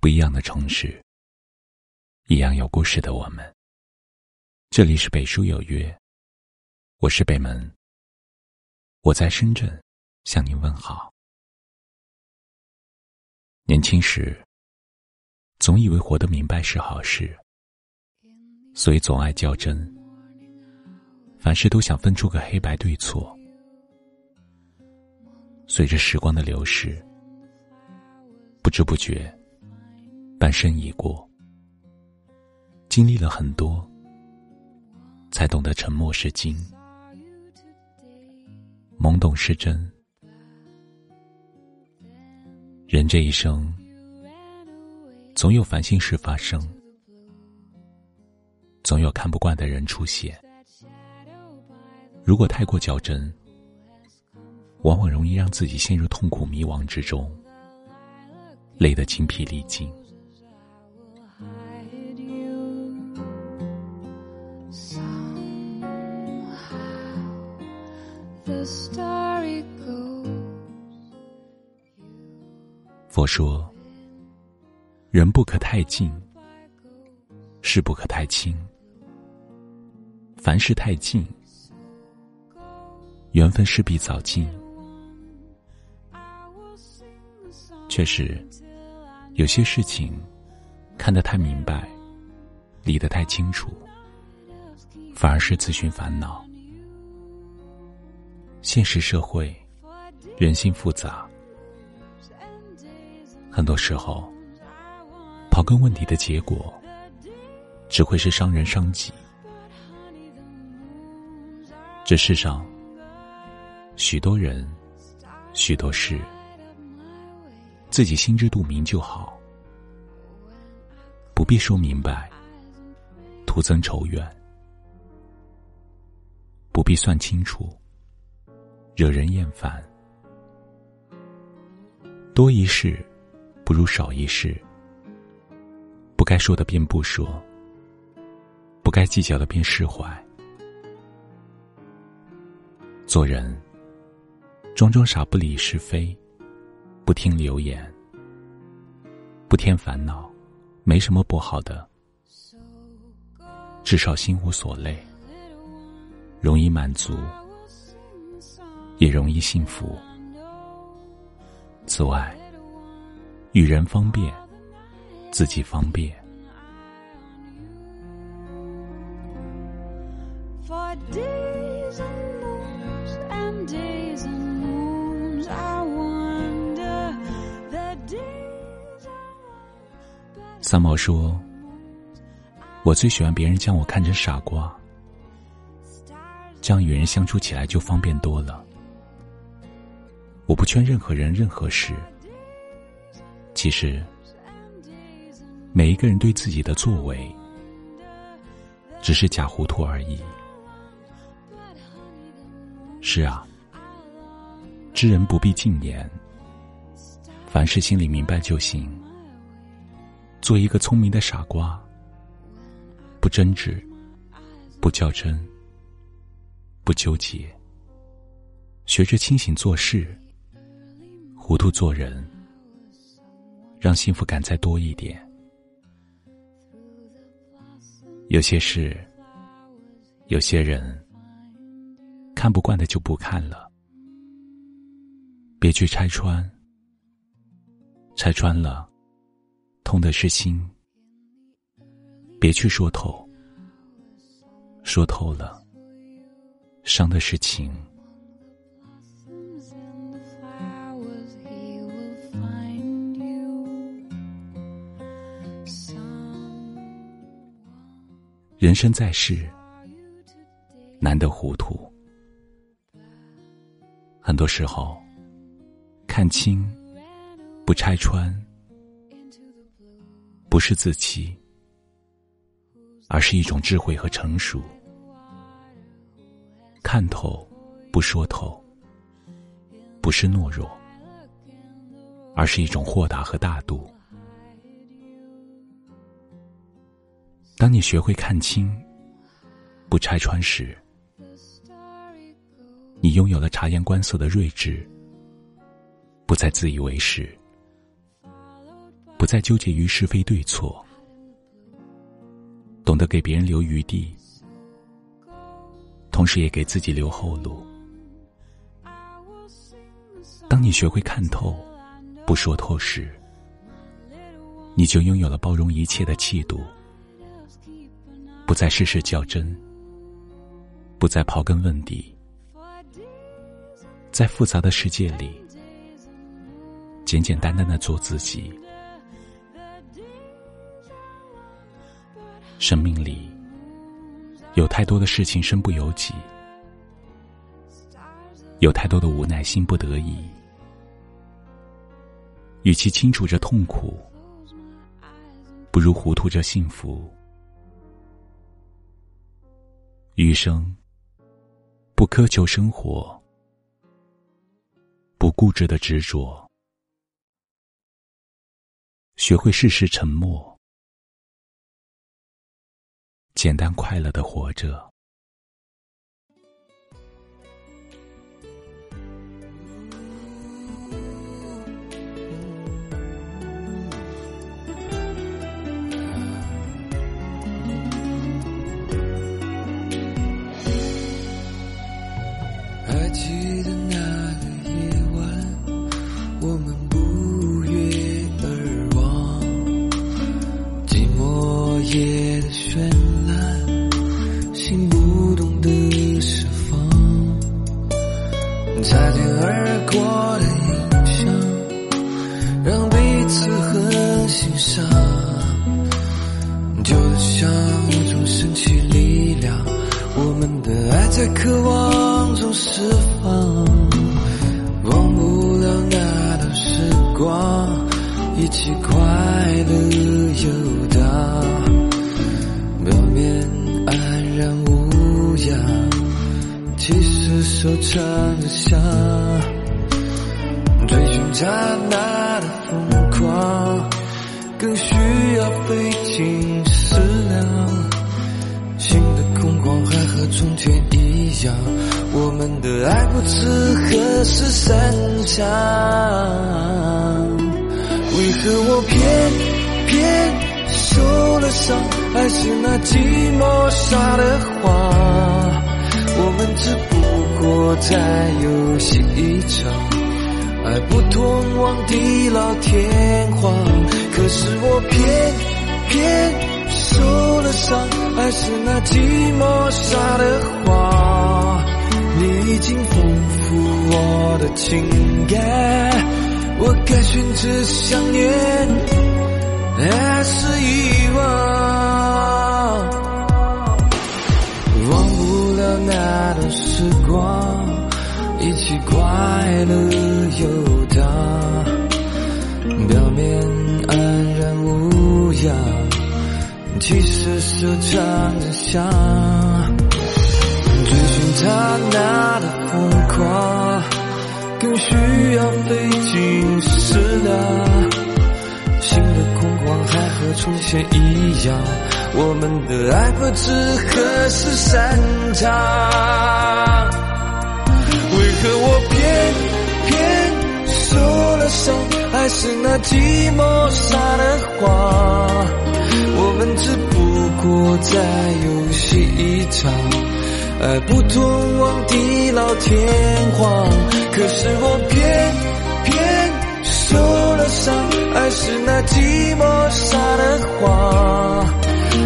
不一样的城市，一样有故事的我们。这里是北书有约，我是北门，我在深圳向您问好。年轻时，总以为活得明白是好事，所以总爱较真，凡事都想分出个黑白对错。随着时光的流逝，不知不觉，半生已过，经历了很多，才懂得沉默是金，懵懂是真。人这一生，总有烦心事发生，总有看不惯的人出现。如果太过较真，往往容易让自己陷入痛苦迷惘之中，累得精疲力尽。佛说：人不可太近，事不可太轻。凡事太近，缘分势必早尽。确实，有些事情看得太明白，理得太清楚，反而是自寻烦恼。现实社会，人性复杂，很多时候，刨根问底的结果，只会是伤人伤己。这世上，许多人，许多事。自己心知肚明就好，不必说明白，徒增仇怨；不必算清楚，惹人厌烦。多一事，不如少一事。不该说的便不说，不该计较的便释怀。做人，装装傻，不理是非。不听流言，不添烦恼，没什么不好的。至少心无所累，容易满足，也容易幸福。此外，与人方便，自己方便。三毛说：“我最喜欢别人将我看成傻瓜，这样与人相处起来就方便多了。我不劝任何人任何事。其实，每一个人对自己的作为，只是假糊涂而已。是啊，知人不必尽言，凡事心里明白就行。”做一个聪明的傻瓜，不争执，不较真，不纠结，学着清醒做事，糊涂做人，让幸福感再多一点。有些事，有些人，看不惯的就不看了，别去拆穿，拆穿了。痛的是心，别去说透；说透了，伤的是情。人生在世，难得糊涂。很多时候，看清，不拆穿。不是自欺，而是一种智慧和成熟。看透，不说透，不是懦弱，而是一种豁达和大度。当你学会看清，不拆穿时，你拥有了察言观色的睿智，不再自以为是。不再纠结于是非对错，懂得给别人留余地，同时也给自己留后路。当你学会看透，不说透时，你就拥有了包容一切的气度，不再事事较真，不再刨根问底，在复杂的世界里，简简单单的做自己。生命里有太多的事情身不由己，有太多的无奈心不得已。与其清楚着痛苦，不如糊涂着幸福。余生不苛求生活，不固执的执着，学会适时沉默。简单快乐的活着。光，一起快乐游荡，表面。安然无恙，其实收藏着香，追寻刹那的疯狂，更需要费尽思量。和从前一样，我们的爱不知何时散场，为何我偏偏？受了伤，还是那寂寞撒的谎。我们只不过在游戏一场，爱不通往地老天荒。可是我偏偏受了伤，还是那寂寞撒的谎。你已经丰富我的情感，我该选择想念。还是遗忘，忘不了那段时光，一起快乐游荡，表面安然无恙，其实收藏着香，追寻刹那的疯狂，更需要费尽思量。心的空旷还和从前一样，我们的爱不知何时散场。为何我偏偏受了伤，是那寂寞撒的谎？我们只不过在游戏一场，爱不通往地老天荒。可是我偏偏受了伤。还是那寂寞撒的谎，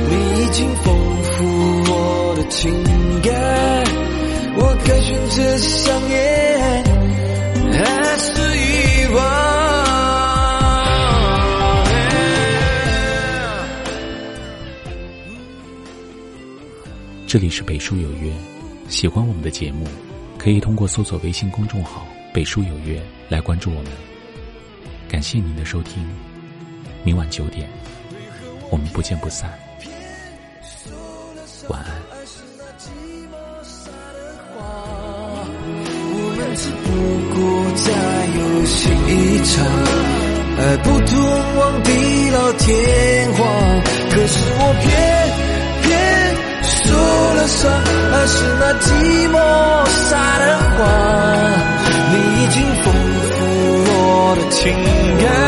你已经丰富我的情感，我该选择想念，这里是北书有约，喜欢我们的节目，可以通过搜索微信公众号“北书有约”来关注我们。感谢您的收听，明晚九点，我们不见不散。晚安。我们只不过在游戏一场，爱不通往地老天荒。可是我偏上，还是那寂寞撒的谎。你已经丰富。我的情感。